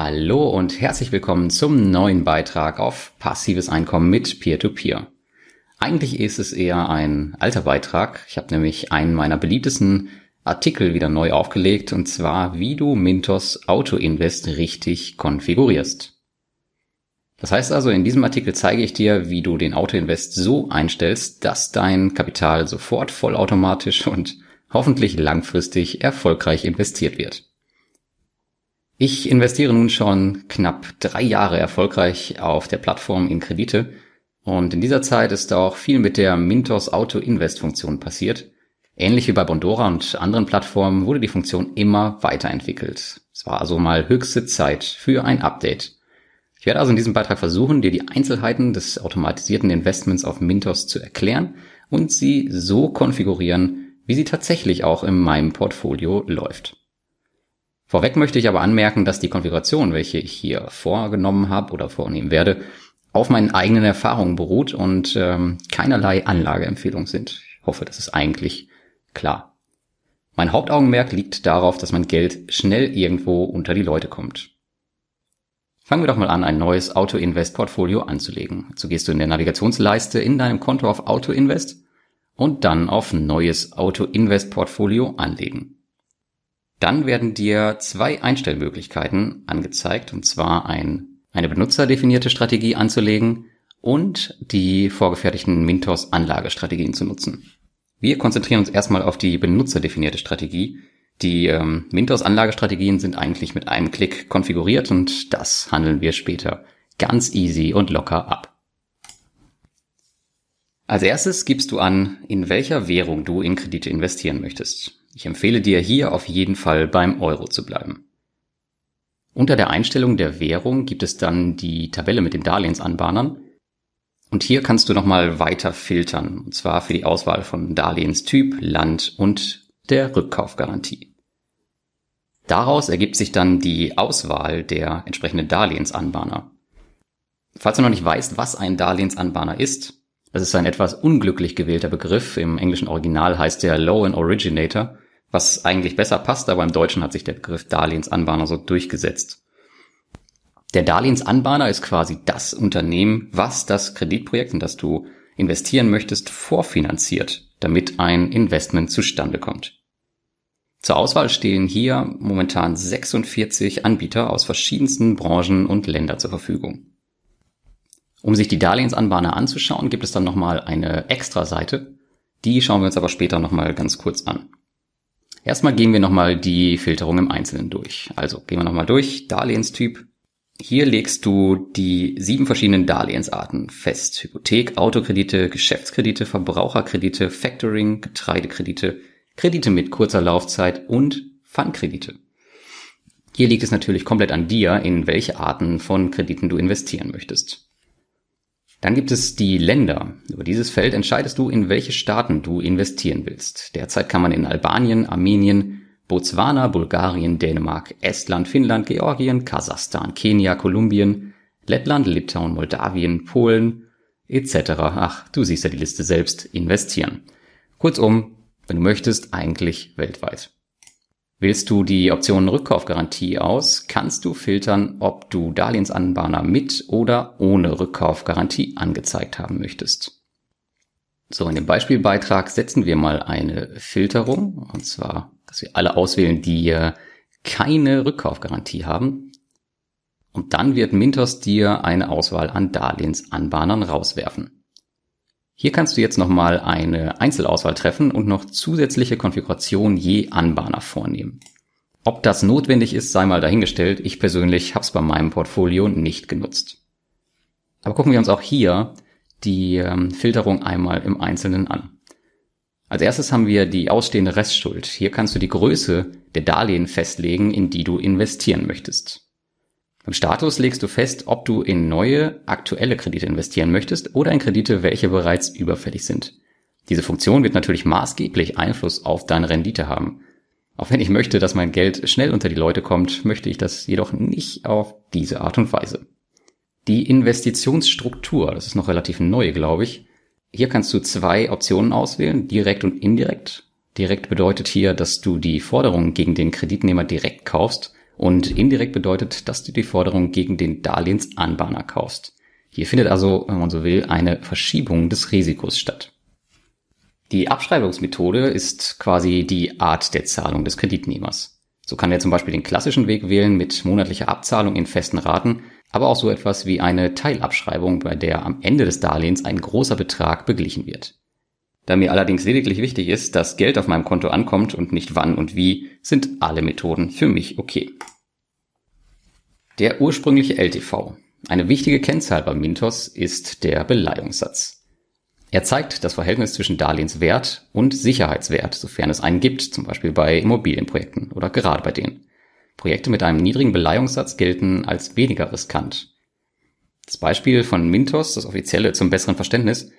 Hallo und herzlich willkommen zum neuen Beitrag auf passives Einkommen mit Peer-to-Peer. -Peer. Eigentlich ist es eher ein alter Beitrag. Ich habe nämlich einen meiner beliebtesten Artikel wieder neu aufgelegt und zwar, wie du Mintos Auto Invest richtig konfigurierst. Das heißt also, in diesem Artikel zeige ich dir, wie du den Auto Invest so einstellst, dass dein Kapital sofort vollautomatisch und hoffentlich langfristig erfolgreich investiert wird. Ich investiere nun schon knapp drei Jahre erfolgreich auf der Plattform in Kredite und in dieser Zeit ist auch viel mit der Mintos Auto Invest Funktion passiert. Ähnlich wie bei Bondora und anderen Plattformen wurde die Funktion immer weiterentwickelt. Es war also mal höchste Zeit für ein Update. Ich werde also in diesem Beitrag versuchen, dir die Einzelheiten des automatisierten Investments auf Mintos zu erklären und sie so konfigurieren, wie sie tatsächlich auch in meinem Portfolio läuft. Vorweg möchte ich aber anmerken, dass die Konfiguration, welche ich hier vorgenommen habe oder vornehmen werde, auf meinen eigenen Erfahrungen beruht und ähm, keinerlei Anlageempfehlung sind. Ich hoffe, das ist eigentlich klar. Mein Hauptaugenmerk liegt darauf, dass mein Geld schnell irgendwo unter die Leute kommt. Fangen wir doch mal an, ein neues Auto-Invest-Portfolio anzulegen. So gehst du in der Navigationsleiste in deinem Konto auf Auto-Invest und dann auf Neues Auto-Invest-Portfolio anlegen. Dann werden dir zwei Einstellmöglichkeiten angezeigt, und zwar ein, eine benutzerdefinierte Strategie anzulegen und die vorgefertigten Mintos Anlagestrategien zu nutzen. Wir konzentrieren uns erstmal auf die benutzerdefinierte Strategie. Die ähm, Mintos Anlagestrategien sind eigentlich mit einem Klick konfiguriert und das handeln wir später ganz easy und locker ab. Als erstes gibst du an, in welcher Währung du in Kredite investieren möchtest. Ich empfehle dir hier auf jeden Fall beim Euro zu bleiben. Unter der Einstellung der Währung gibt es dann die Tabelle mit den Darlehensanbahnern. Und hier kannst du nochmal weiter filtern, und zwar für die Auswahl von Darlehenstyp, Land und der Rückkaufgarantie. Daraus ergibt sich dann die Auswahl der entsprechenden Darlehensanbahner. Falls du noch nicht weißt, was ein Darlehensanbahner ist, das ist ein etwas unglücklich gewählter Begriff. Im englischen Original heißt der Loan Originator was eigentlich besser passt, aber im Deutschen hat sich der Begriff Darlehensanbahner so durchgesetzt. Der Darlehensanbahner ist quasi das Unternehmen, was das Kreditprojekt, in das du investieren möchtest, vorfinanziert, damit ein Investment zustande kommt. Zur Auswahl stehen hier momentan 46 Anbieter aus verschiedensten Branchen und Ländern zur Verfügung. Um sich die Darlehensanbahner anzuschauen, gibt es dann nochmal eine extra Seite. Die schauen wir uns aber später nochmal ganz kurz an. Erstmal gehen wir nochmal die Filterung im Einzelnen durch. Also gehen wir nochmal durch. Darlehenstyp. Hier legst du die sieben verschiedenen Darlehensarten fest. Hypothek, Autokredite, Geschäftskredite, Verbraucherkredite, Factoring, Getreidekredite, Kredite mit kurzer Laufzeit und Fundkredite. Hier liegt es natürlich komplett an dir, in welche Arten von Krediten du investieren möchtest. Dann gibt es die Länder. Über dieses Feld entscheidest du, in welche Staaten du investieren willst. Derzeit kann man in Albanien, Armenien, Botswana, Bulgarien, Dänemark, Estland, Finnland, Georgien, Kasachstan, Kenia, Kolumbien, Lettland, Litauen, Moldawien, Polen etc. Ach, du siehst ja die Liste selbst, investieren. Kurzum, wenn du möchtest, eigentlich weltweit. Wählst du die Option Rückkaufgarantie aus, kannst du filtern, ob du Darlehensanbahner mit oder ohne Rückkaufgarantie angezeigt haben möchtest. So, in dem Beispielbeitrag setzen wir mal eine Filterung, und zwar, dass wir alle auswählen, die keine Rückkaufgarantie haben. Und dann wird Mintos dir eine Auswahl an Darlehensanbahnern rauswerfen. Hier kannst du jetzt nochmal eine Einzelauswahl treffen und noch zusätzliche Konfiguration je Anbahner vornehmen. Ob das notwendig ist, sei mal dahingestellt. Ich persönlich habe es bei meinem Portfolio nicht genutzt. Aber gucken wir uns auch hier die ähm, Filterung einmal im Einzelnen an. Als erstes haben wir die ausstehende Restschuld. Hier kannst du die Größe der Darlehen festlegen, in die du investieren möchtest. Im Status legst du fest, ob du in neue, aktuelle Kredite investieren möchtest oder in Kredite, welche bereits überfällig sind. Diese Funktion wird natürlich maßgeblich Einfluss auf deine Rendite haben. Auch wenn ich möchte, dass mein Geld schnell unter die Leute kommt, möchte ich das jedoch nicht auf diese Art und Weise. Die Investitionsstruktur, das ist noch relativ neu, glaube ich. Hier kannst du zwei Optionen auswählen, direkt und indirekt. Direkt bedeutet hier, dass du die Forderungen gegen den Kreditnehmer direkt kaufst Und indirekt bedeutet, dass du die Forderung gegen den Darlehensanbahner kaufst. Hier findet also, wenn man so will, eine Verschiebung des Risikos statt. Die Abschreibungsmethode ist quasi die Art der Zahlung des Kreditnehmers. So kann er zum Beispiel den klassischen Weg wählen mit monatlicher Abzahlung in festen Raten, aber auch so etwas wie eine Teilabschreibung, bei der am Ende des Darlehens ein großer Betrag beglichen wird. Da mir allerdings lediglich wichtig ist, dass Geld auf meinem Konto ankommt und nicht wann und wie, sind alle Methoden für mich okay. Der ursprüngliche LTV. Eine wichtige Kennzahl bei Mintos ist der Beleihungssatz. Er zeigt das Verhältnis zwischen Darlehenswert und Sicherheitswert, sofern es einen gibt, zum Beispiel bei Immobilienprojekten oder gerade bei denen. Projekte mit einem niedrigen Beleihungssatz gelten als weniger riskant. Das Beispiel von Mintos, das offizielle zum besseren Verständnis,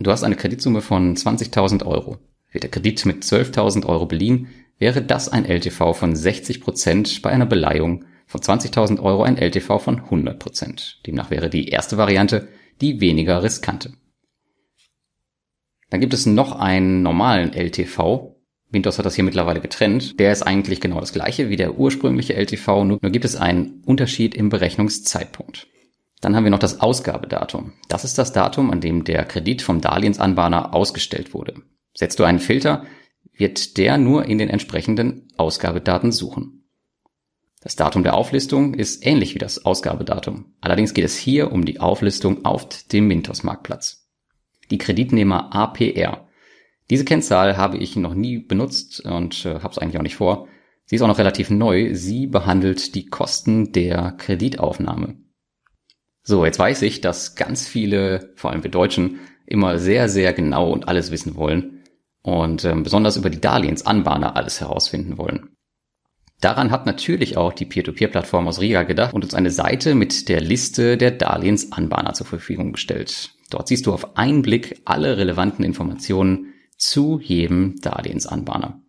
Du hast eine Kreditsumme von 20.000 Euro. Wird der Kredit mit 12.000 Euro beliehen, wäre das ein LTV von 60 Prozent bei einer Beleihung von 20.000 Euro ein LTV von 100 Prozent. Demnach wäre die erste Variante die weniger riskante. Dann gibt es noch einen normalen LTV. Windows hat das hier mittlerweile getrennt. Der ist eigentlich genau das gleiche wie der ursprüngliche LTV, nur gibt es einen Unterschied im Berechnungszeitpunkt. Dann haben wir noch das Ausgabedatum. Das ist das Datum, an dem der Kredit vom Darlehensanbahner ausgestellt wurde. Setzt du einen Filter, wird der nur in den entsprechenden Ausgabedaten suchen. Das Datum der Auflistung ist ähnlich wie das Ausgabedatum. Allerdings geht es hier um die Auflistung auf dem Mintos-Marktplatz. Die Kreditnehmer APR. Diese Kennzahl habe ich noch nie benutzt und äh, habe es eigentlich auch nicht vor. Sie ist auch noch relativ neu. Sie behandelt die Kosten der Kreditaufnahme. So, jetzt weiß ich, dass ganz viele, vor allem wir Deutschen, immer sehr, sehr genau und alles wissen wollen und ähm, besonders über die Darlehensanbahner alles herausfinden wollen. Daran hat natürlich auch die Peer-to-Peer-Plattform aus Riga gedacht und uns eine Seite mit der Liste der Darlehensanbahner zur Verfügung gestellt. Dort siehst du auf einen Blick alle relevanten Informationen zu jedem Darlehensanbahner.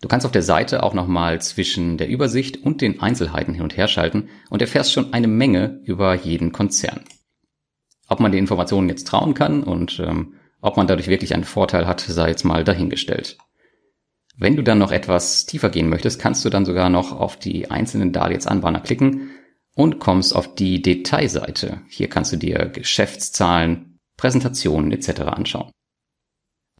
Du kannst auf der Seite auch nochmal zwischen der Übersicht und den Einzelheiten hin und her schalten und erfährst schon eine Menge über jeden Konzern. Ob man den Informationen jetzt trauen kann und ähm, ob man dadurch wirklich einen Vorteil hat, sei jetzt mal dahingestellt. Wenn du dann noch etwas tiefer gehen möchtest, kannst du dann sogar noch auf die einzelnen Darlehensanbahner klicken und kommst auf die Detailseite. Hier kannst du dir Geschäftszahlen, Präsentationen etc. anschauen.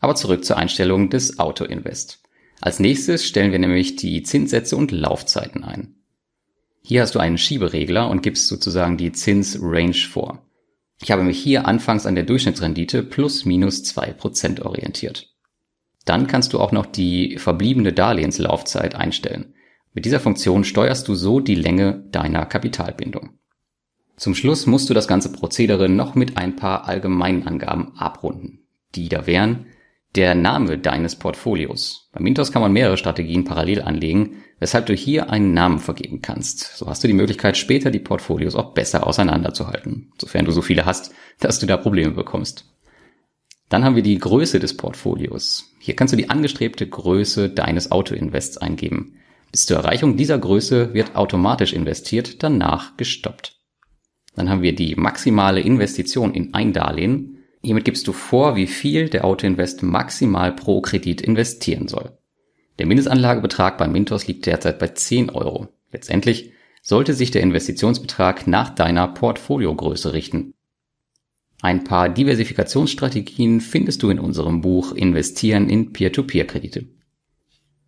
Aber zurück zur Einstellung des Auto-Invest. Als nächstes stellen wir nämlich die Zinssätze und Laufzeiten ein. Hier hast du einen Schieberegler und gibst sozusagen die Zinsrange vor. Ich habe mich hier anfangs an der Durchschnittsrendite plus minus zwei Prozent orientiert. Dann kannst du auch noch die verbliebene Darlehenslaufzeit einstellen. Mit dieser Funktion steuerst du so die Länge deiner Kapitalbindung. Zum Schluss musst du das ganze Prozedere noch mit ein paar allgemeinen Angaben abrunden. Die da wären der Name deines Portfolios. Bei Mintos kann man mehrere Strategien parallel anlegen, weshalb du hier einen Namen vergeben kannst. So hast du die Möglichkeit, später die Portfolios auch besser auseinanderzuhalten, sofern du so viele hast, dass du da Probleme bekommst. Dann haben wir die Größe des Portfolios. Hier kannst du die angestrebte Größe deines Autoinvests eingeben. Bis zur Erreichung dieser Größe wird automatisch investiert, danach gestoppt. Dann haben wir die maximale Investition in ein Darlehen Hiermit gibst du vor, wie viel der Autoinvest maximal pro Kredit investieren soll. Der Mindestanlagebetrag bei Mintos liegt derzeit bei 10 Euro. Letztendlich sollte sich der Investitionsbetrag nach deiner Portfoliogröße richten. Ein paar Diversifikationsstrategien findest du in unserem Buch Investieren in Peer-to-Peer-Kredite.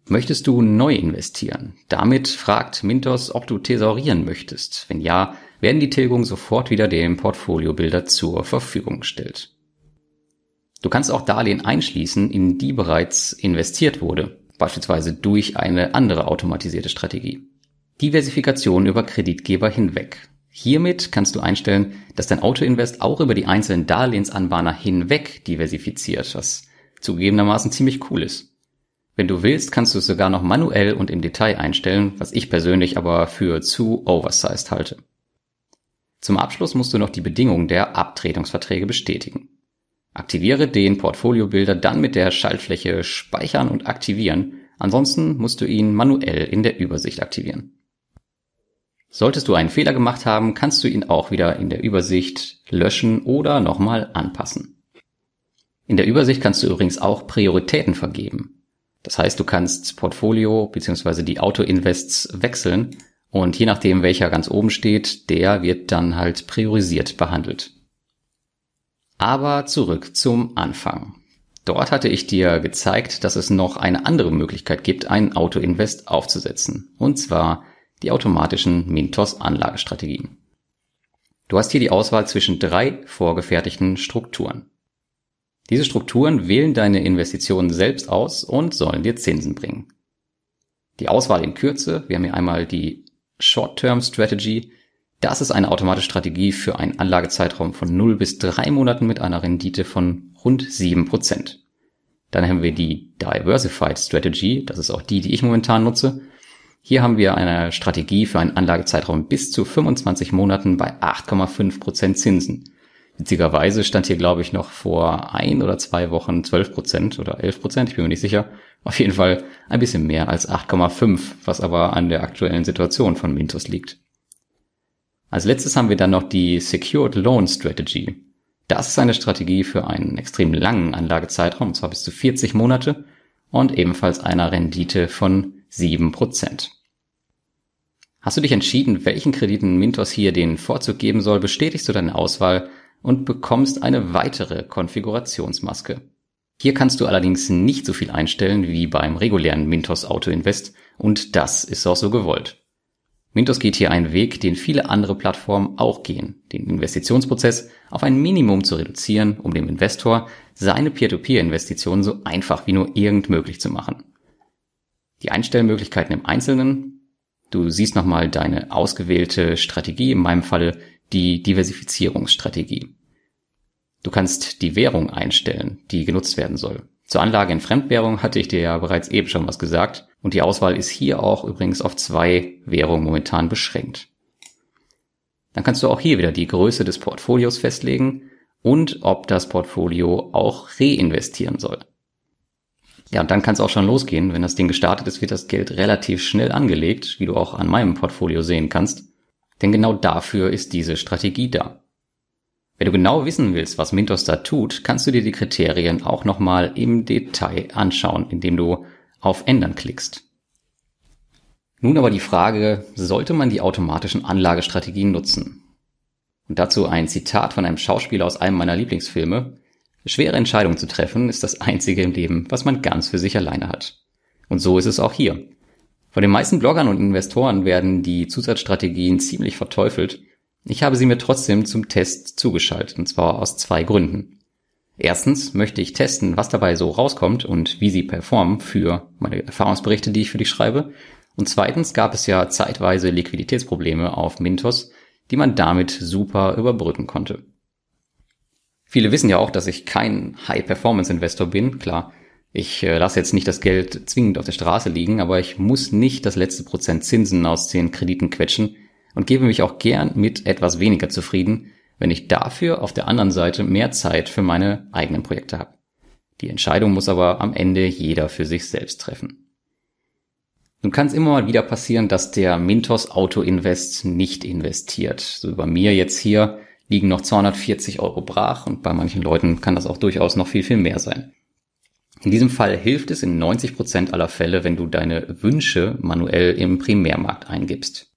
Möchtest du neu investieren? Damit fragt Mintos, ob du thesaurieren möchtest. Wenn ja, werden die Tilgungen sofort wieder dem Portfoliobilder zur Verfügung gestellt. Du kannst auch Darlehen einschließen, in die bereits investiert wurde, beispielsweise durch eine andere automatisierte Strategie. Diversifikation über Kreditgeber hinweg. Hiermit kannst du einstellen, dass dein Autoinvest auch über die einzelnen Darlehensanbahner hinweg diversifiziert, was zugegebenermaßen ziemlich cool ist. Wenn du willst, kannst du es sogar noch manuell und im Detail einstellen, was ich persönlich aber für zu oversized halte. Zum Abschluss musst du noch die Bedingungen der Abtretungsverträge bestätigen. Aktiviere den Portfoliobilder dann mit der Schaltfläche Speichern und Aktivieren, ansonsten musst du ihn manuell in der Übersicht aktivieren. Solltest du einen Fehler gemacht haben, kannst du ihn auch wieder in der Übersicht löschen oder nochmal anpassen. In der Übersicht kannst du übrigens auch Prioritäten vergeben. Das heißt, du kannst Portfolio bzw. die Auto-Invests wechseln Und je nachdem, welcher ganz oben steht, der wird dann halt priorisiert behandelt. Aber zurück zum Anfang. Dort hatte ich dir gezeigt, dass es noch eine andere Möglichkeit gibt, einen Auto-Invest aufzusetzen. Und zwar die automatischen Mintos Anlagestrategien. Du hast hier die Auswahl zwischen drei vorgefertigten Strukturen. Diese Strukturen wählen deine Investitionen selbst aus und sollen dir Zinsen bringen. Die Auswahl in Kürze, wir haben hier einmal die Short-Term Strategy. Das ist eine automatische Strategie für einen Anlagezeitraum von 0 bis 3 Monaten mit einer Rendite von rund 7%. Dann haben wir die Diversified Strategy, das ist auch die, die ich momentan nutze. Hier haben wir eine Strategie für einen Anlagezeitraum bis zu 25 Monaten bei 8,5% Zinsen. Witzigerweise stand hier, glaube ich, noch vor ein oder zwei Wochen 12% oder 11%, ich bin mir nicht sicher. Auf jeden Fall ein bisschen mehr als 8,5, was aber an der aktuellen Situation von Mintos liegt. Als letztes haben wir dann noch die Secured Loan Strategy. Das ist eine Strategie für einen extrem langen Anlagezeitraum, und zwar bis zu 40 Monate und ebenfalls einer Rendite von 7%. Hast du dich entschieden, welchen Krediten Mintos hier den Vorzug geben soll, bestätigst du deine Auswahl und bekommst eine weitere Konfigurationsmaske. Hier kannst du allerdings nicht so viel einstellen wie beim regulären Mintos Auto Invest und das ist auch so gewollt. Mintos geht hier einen Weg, den viele andere Plattformen auch gehen, den Investitionsprozess auf ein Minimum zu reduzieren, um dem Investor seine Peer-to-Peer-Investitionen so einfach wie nur irgend möglich zu machen. Die Einstellmöglichkeiten im Einzelnen, du siehst nochmal deine ausgewählte Strategie, in meinem Falle die Diversifizierungsstrategie. Du kannst die Währung einstellen, die genutzt werden soll. Zur Anlage in Fremdwährung hatte ich dir ja bereits eben schon was gesagt und die Auswahl ist hier auch übrigens auf zwei Währungen momentan beschränkt. Dann kannst du auch hier wieder die Größe des Portfolios festlegen und ob das Portfolio auch reinvestieren soll. Ja, und dann kann es auch schon losgehen. Wenn das Ding gestartet ist, wird das Geld relativ schnell angelegt, wie du auch an meinem Portfolio sehen kannst. Denn genau dafür ist diese Strategie da. Wenn du genau wissen willst, was Mintos da tut, kannst du dir die Kriterien auch nochmal im Detail anschauen, indem du auf Ändern klickst. Nun aber die Frage, sollte man die automatischen Anlagestrategien nutzen? Und dazu ein Zitat von einem Schauspieler aus einem meiner Lieblingsfilme. Schwere Entscheidungen zu treffen ist das einzige im Leben, was man ganz für sich alleine hat. Und so ist es auch hier. Von den meisten Bloggern und Investoren werden die Zusatzstrategien ziemlich verteufelt. Ich habe sie mir trotzdem zum Test zugeschaltet, und zwar aus zwei Gründen. Erstens möchte ich testen, was dabei so rauskommt und wie sie performen für meine Erfahrungsberichte, die ich für dich schreibe. Und zweitens gab es ja zeitweise Liquiditätsprobleme auf Mintos, die man damit super überbrücken konnte. Viele wissen ja auch, dass ich kein High-Performance-Investor bin. Klar, ich äh, lasse jetzt nicht das Geld zwingend auf der Straße liegen, aber ich muss nicht das letzte Prozent Zinsen aus den Krediten quetschen und gebe mich auch gern mit etwas weniger zufrieden, wenn ich dafür auf der anderen Seite mehr Zeit für meine eigenen Projekte habe. Die Entscheidung muss aber am Ende jeder für sich selbst treffen. Nun kann es immer mal wieder passieren, dass der Mintos Auto Invest nicht investiert. So über mir jetzt hier liegen noch 240 Euro brach und bei manchen Leuten kann das auch durchaus noch viel, viel mehr sein. In diesem Fall hilft es in 90 Prozent aller Fälle, wenn du deine Wünsche manuell im Primärmarkt eingibst.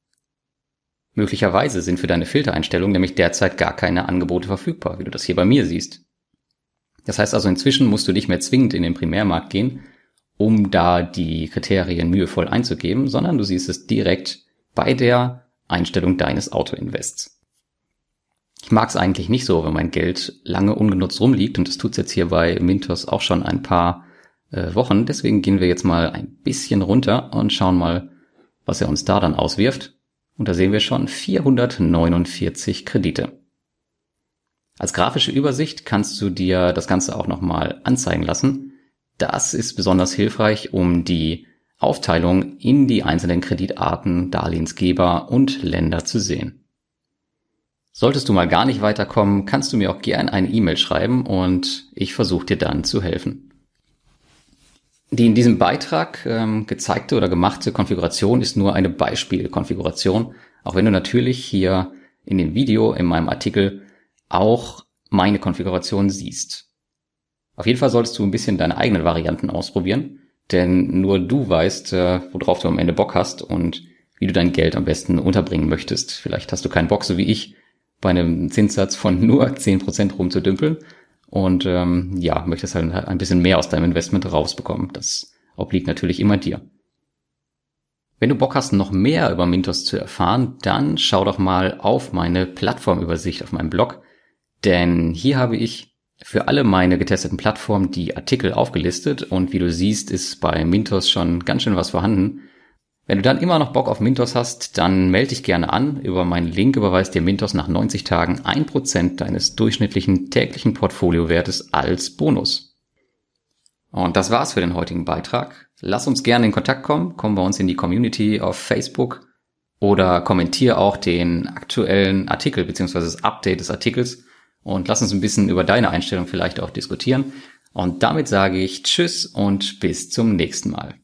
Möglicherweise sind für deine Filtereinstellung nämlich derzeit gar keine Angebote verfügbar, wie du das hier bei mir siehst. Das heißt also, inzwischen musst du nicht mehr zwingend in den Primärmarkt gehen, um da die Kriterien mühevoll einzugeben, sondern du siehst es direkt bei der Einstellung deines Autoinvests. Ich mag es eigentlich nicht so, wenn mein Geld lange ungenutzt rumliegt und das tut's jetzt hier bei Mintos auch schon ein paar äh, Wochen. Deswegen gehen wir jetzt mal ein bisschen runter und schauen mal, was er uns da dann auswirft. Und da sehen wir schon 449 Kredite. Als grafische Übersicht kannst du dir das Ganze auch nochmal anzeigen lassen. Das ist besonders hilfreich, um die Aufteilung in die einzelnen Kreditarten, Darlehensgeber und Länder zu sehen. Solltest du mal gar nicht weiterkommen, kannst du mir auch gern eine E-Mail schreiben und ich versuche dir dann zu helfen. Die in diesem Beitrag ähm, gezeigte oder gemachte Konfiguration ist nur eine Beispielkonfiguration, auch wenn du natürlich hier in dem Video, in meinem Artikel auch meine Konfiguration siehst. Auf jeden Fall solltest du ein bisschen deine eigenen Varianten ausprobieren, denn nur du weißt, äh, worauf du am Ende Bock hast und wie du dein Geld am besten unterbringen möchtest. Vielleicht hast du keinen Bock, so wie ich, bei einem Zinssatz von nur 10% rumzudümpeln und ähm, ja, möchtest halt ein bisschen mehr aus deinem Investment rausbekommen. Das obliegt natürlich immer dir. Wenn du Bock hast, noch mehr über Mintos zu erfahren, dann schau doch mal auf meine Plattformübersicht auf meinem Blog, denn hier habe ich für alle meine getesteten Plattformen die Artikel aufgelistet und wie du siehst, ist bei Mintos schon ganz schön was vorhanden. Wenn du dann immer noch Bock auf Mintos hast, dann melde dich gerne an. Über meinen Link überweist dir Mintos nach 90 Tagen 1% deines durchschnittlichen täglichen Portfoliowertes als Bonus. Und das war's für den heutigen Beitrag. Lass uns gerne in Kontakt kommen, komm bei uns in die Community auf Facebook oder kommentier auch den aktuellen Artikel bzw. das Update des Artikels und lass uns ein bisschen über deine Einstellung vielleicht auch diskutieren. Und damit sage ich Tschüss und bis zum nächsten Mal.